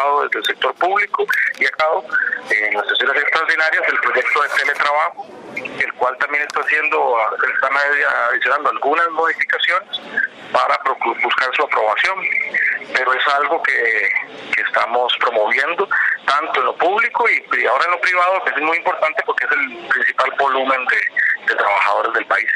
trabajado desde el sector público y acá en las sesiones extraordinarias el proyecto de teletrabajo, el cual también está haciendo, están adicionando algunas modificaciones para buscar su aprobación, pero es algo que, estamos promoviendo tanto en lo público y, ahora en lo privado, que es muy importante porque es el principal volumen de trabajadores del país.